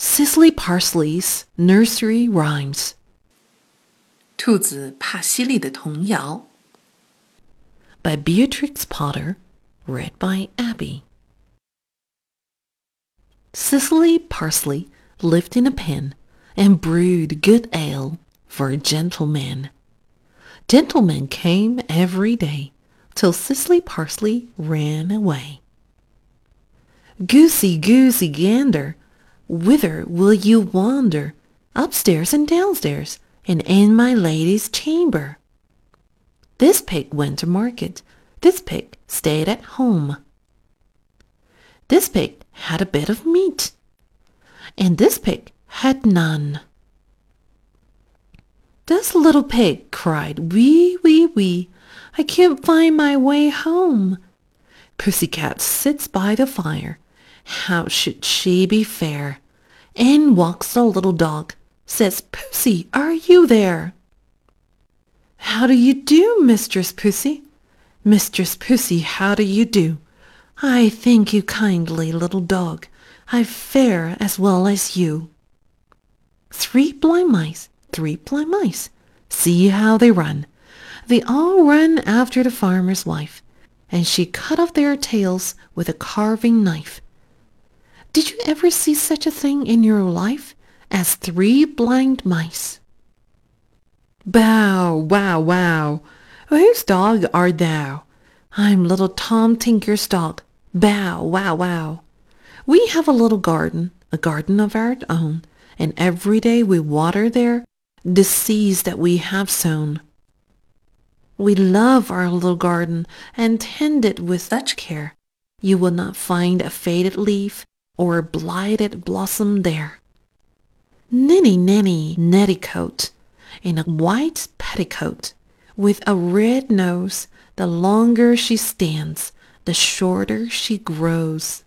Cecily Parsley's Nursery Rhymes. 兔子帕西莉的童谣 By Beatrix Potter, read by Abby. Cecily Parsley lived in a pen and brewed good ale for a gentleman. Gentlemen came every day till Cecily Parsley ran away. Goosey, goosey, gander, whither will you wander? Upstairs and downstairs, and in my lady's chamber. This pig went to market, this pig stayed at home. This pig had a bit of meat, and this pig had none. This little pig cried, wee, wee, wee, I can't find my way home. Pussycat sits by the fire, how should she be fair? In walks the little dog, says, Pussy, are you there? How do you do, Mistress Pussy? Mistress Pussy, how do you do? I thank you kindly, little dog. I fare as well as you. Three blind mice, three blind mice. See how they run. They all run after the farmer's wife, and she cut off their tails with a carving knife. Did you ever see such a thing in your life as three blind mice? Bow, wow, wow. Whose dog art thou? I'm little Tom Tinker's dog. Bow, wow, wow. We have a little garden, a garden of our own, and every day we water there the seeds that we have sown. We love our little garden and tend it with such care. You will not find a faded leaf or blighted blossom there. Ninny nanny netticoat in a white petticoat with a red nose, the longer she stands, the shorter she grows.